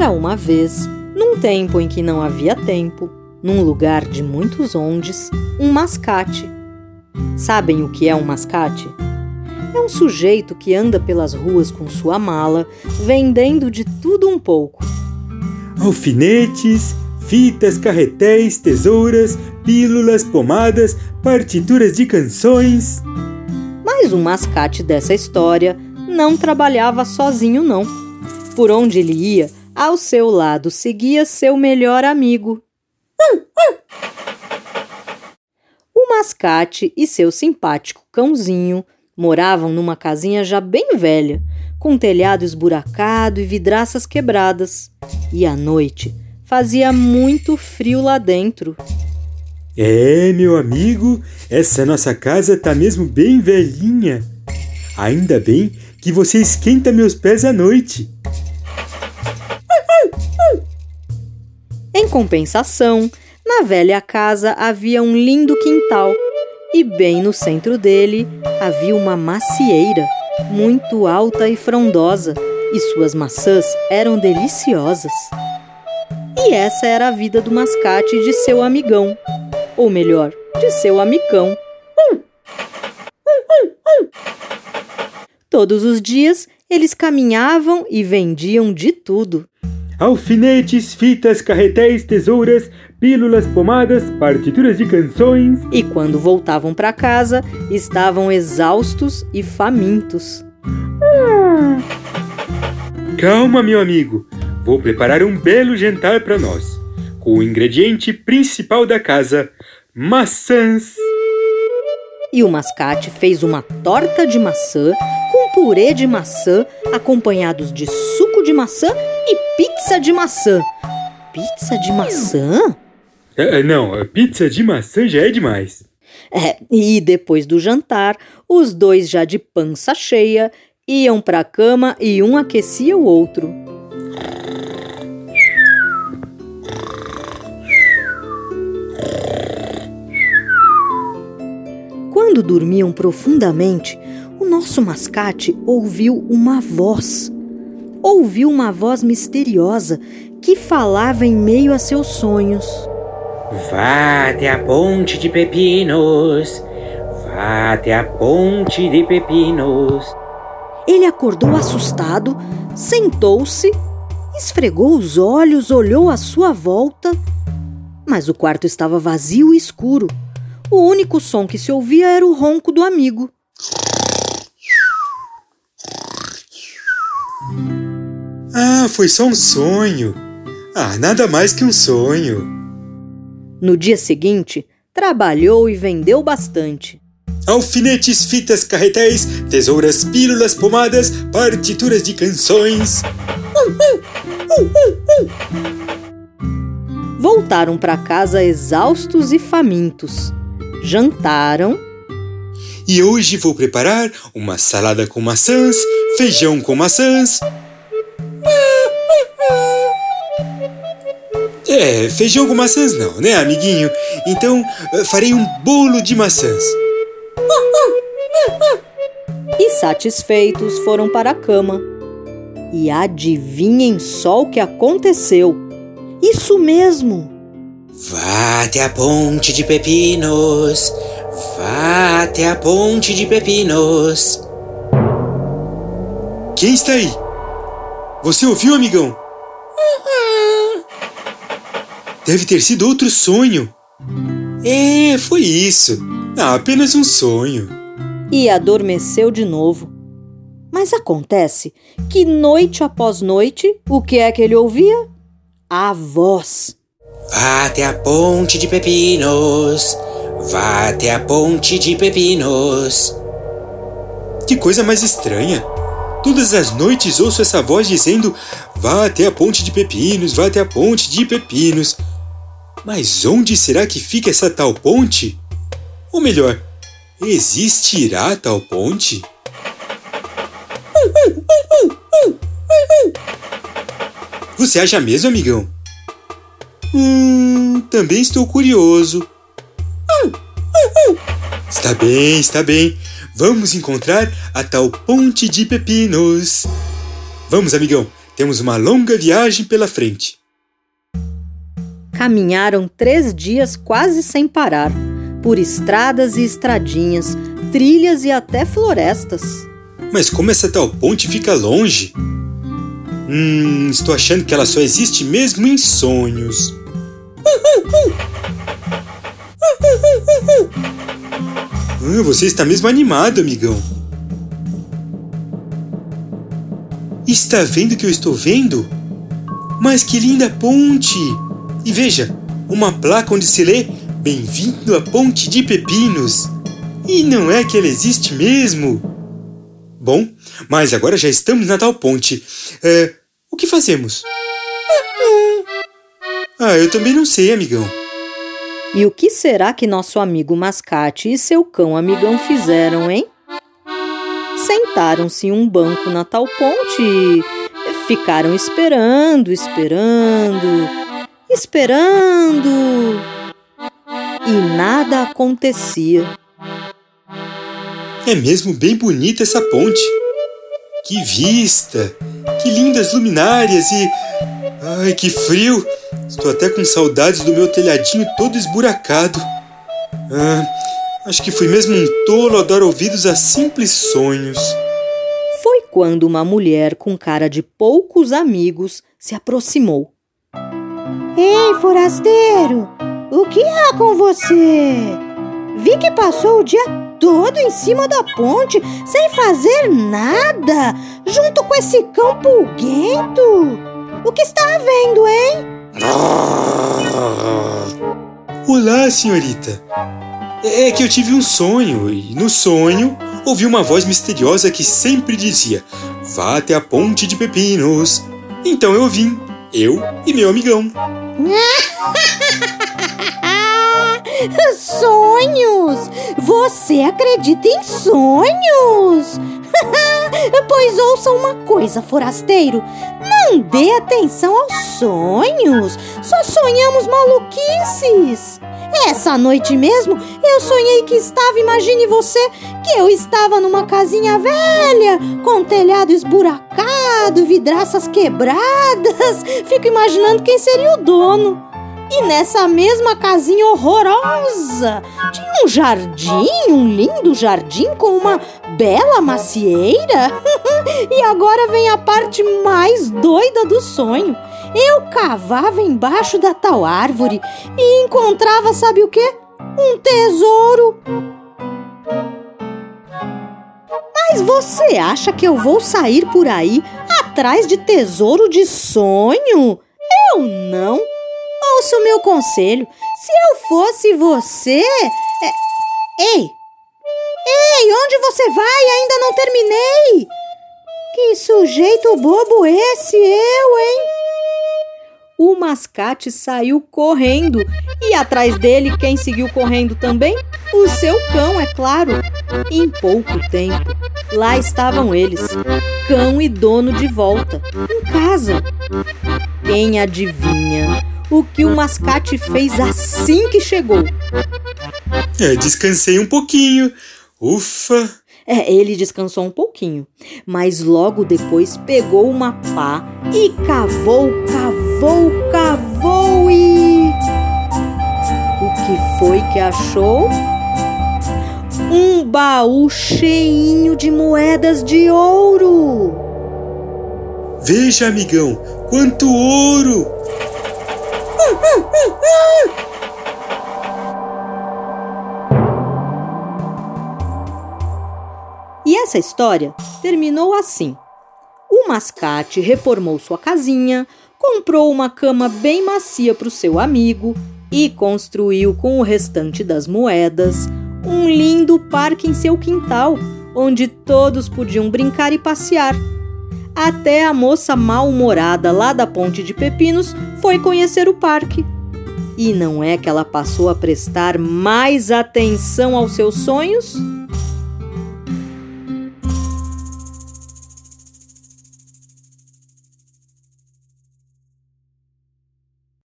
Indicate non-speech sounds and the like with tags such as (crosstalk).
Era uma vez, num tempo em que não havia tempo, num lugar de muitos ondes, um mascate. Sabem o que é um mascate? É um sujeito que anda pelas ruas com sua mala, vendendo de tudo um pouco. Alfinetes, fitas, carretéis, tesouras, pílulas, pomadas, partituras de canções. Mas o mascate dessa história não trabalhava sozinho, não. Por onde ele ia, ao seu lado seguia seu melhor amigo. O mascate e seu simpático cãozinho moravam numa casinha já bem velha, com telhado esburacado e vidraças quebradas. E à noite fazia muito frio lá dentro. É, meu amigo, essa nossa casa tá mesmo bem velhinha. Ainda bem que você esquenta meus pés à noite. Compensação, na velha casa havia um lindo quintal e bem no centro dele havia uma macieira muito alta e frondosa e suas maçãs eram deliciosas. E essa era a vida do mascate e de seu amigão, ou melhor, de seu amicão. Todos os dias eles caminhavam e vendiam de tudo. Alfinetes, fitas, carretéis, tesouras, pílulas, pomadas, partituras de canções. E quando voltavam para casa, estavam exaustos e famintos. Calma, meu amigo. Vou preparar um belo jantar para nós, com o ingrediente principal da casa: maçãs. E o mascate fez uma torta de maçã com purê de maçã, acompanhados de suco de maçã e pizza de maçã. Pizza de maçã? É, não, pizza de maçã já é demais. É, e depois do jantar, os dois já de pança cheia iam para a cama e um aquecia o outro. Quando dormiam profundamente, o nosso mascate ouviu uma voz. Ouviu uma voz misteriosa que falava em meio a seus sonhos. Vá até a ponte de pepinos. Vá até a ponte de pepinos. Ele acordou assustado, sentou-se, esfregou os olhos, olhou à sua volta. Mas o quarto estava vazio e escuro. O único som que se ouvia era o ronco do amigo. Ah, foi só um sonho. Ah, nada mais que um sonho. No dia seguinte, trabalhou e vendeu bastante. Alfinetes, fitas, carretéis, tesouras, pílulas, pomadas, partituras de canções. Voltaram para casa exaustos e famintos. Jantaram. E hoje vou preparar uma salada com maçãs, feijão com maçãs. É, feijão com maçãs não, né, amiguinho? Então eh, farei um bolo de maçãs. E satisfeitos foram para a cama. E adivinhem só o que aconteceu. Isso mesmo! Vá até a ponte de pepinos. Vá até a ponte de pepinos. Quem está aí? Você ouviu, amigão? Deve ter sido outro sonho. É, foi isso. Ah, apenas um sonho. E adormeceu de novo. Mas acontece que noite após noite, o que é que ele ouvia? A voz. Vá até a ponte de pepinos. Vá até a ponte de pepinos. Que coisa mais estranha. Todas as noites ouço essa voz dizendo: Vá até a ponte de pepinos, vá até a ponte de pepinos. Mas onde será que fica essa tal ponte? Ou melhor, existirá tal ponte? Você acha mesmo, amigão? Hum, também estou curioso. Está bem, está bem. Vamos encontrar a tal ponte de pepinos. Vamos, amigão, Temos uma longa viagem pela frente. Caminharam três dias quase sem parar, por estradas e estradinhas, trilhas e até florestas. Mas como essa tal ponte fica longe? Hum, estou achando que ela só existe mesmo em sonhos. Ah, você está mesmo animado, amigão. Está vendo o que eu estou vendo? Mas que linda ponte! E veja, uma placa onde se lê Bem-vindo à Ponte de Pepinos. E não é que ela existe mesmo? Bom, mas agora já estamos na tal ponte. É, o que fazemos? Ah, eu também não sei, amigão. E o que será que nosso amigo Mascate e seu cão amigão fizeram, hein? Sentaram-se em um banco na tal ponte e ficaram esperando, esperando, esperando. E nada acontecia. É mesmo bem bonita essa ponte. Que vista! Que lindas luminárias e. Ai, que frio! Estou até com saudades do meu telhadinho todo esburacado. Ah, acho que fui mesmo um tolo a dar ouvidos a simples sonhos. Foi quando uma mulher com cara de poucos amigos se aproximou. Ei, forasteiro! O que há com você? Vi que passou o dia todo em cima da ponte sem fazer nada, junto com esse cão pulguento. O que está havendo, hein? Olá, senhorita. É que eu tive um sonho e no sonho ouvi uma voz misteriosa que sempre dizia: Vá até a ponte de pepinos. Então eu vim, eu e meu amigão. (laughs) sonhos! Você acredita em sonhos? (laughs) pois ouça uma coisa, forasteiro. Não dê atenção aos sonhos. Só sonhamos maluquices. Essa noite mesmo eu sonhei que estava, imagine você, que eu estava numa casinha velha, com telhado esburacado, vidraças quebradas. (laughs) Fico imaginando quem seria o dono. E nessa mesma casinha horrorosa tinha um jardim, um lindo jardim com uma bela macieira. (laughs) e agora vem a parte mais doida do sonho. Eu cavava embaixo da tal árvore e encontrava, sabe o que? Um tesouro. Mas você acha que eu vou sair por aí atrás de tesouro de sonho? Eu não ouça o meu conselho. Se eu fosse você. É... Ei! Ei, onde você vai? Ainda não terminei! Que sujeito bobo esse, eu, hein? O mascate saiu correndo e atrás dele, quem seguiu correndo também? O seu cão, é claro. Em pouco tempo, lá estavam eles, cão e dono de volta, em casa. Quem adivinha? o que o mascate fez assim que chegou. É, descansei um pouquinho. Ufa! É, ele descansou um pouquinho, mas logo depois pegou uma pá e cavou, cavou, cavou e. O que foi que achou? Um baú cheinho de moedas de ouro. Veja, amigão, quanto ouro! E (laughs) essa história terminou assim. O mascate reformou sua casinha, comprou uma cama bem macia para o seu amigo e construiu com o restante das moedas um lindo parque em seu quintal, onde todos podiam brincar e passear. Até a moça mal-humorada lá da Ponte de Pepinos foi conhecer o parque. E não é que ela passou a prestar mais atenção aos seus sonhos?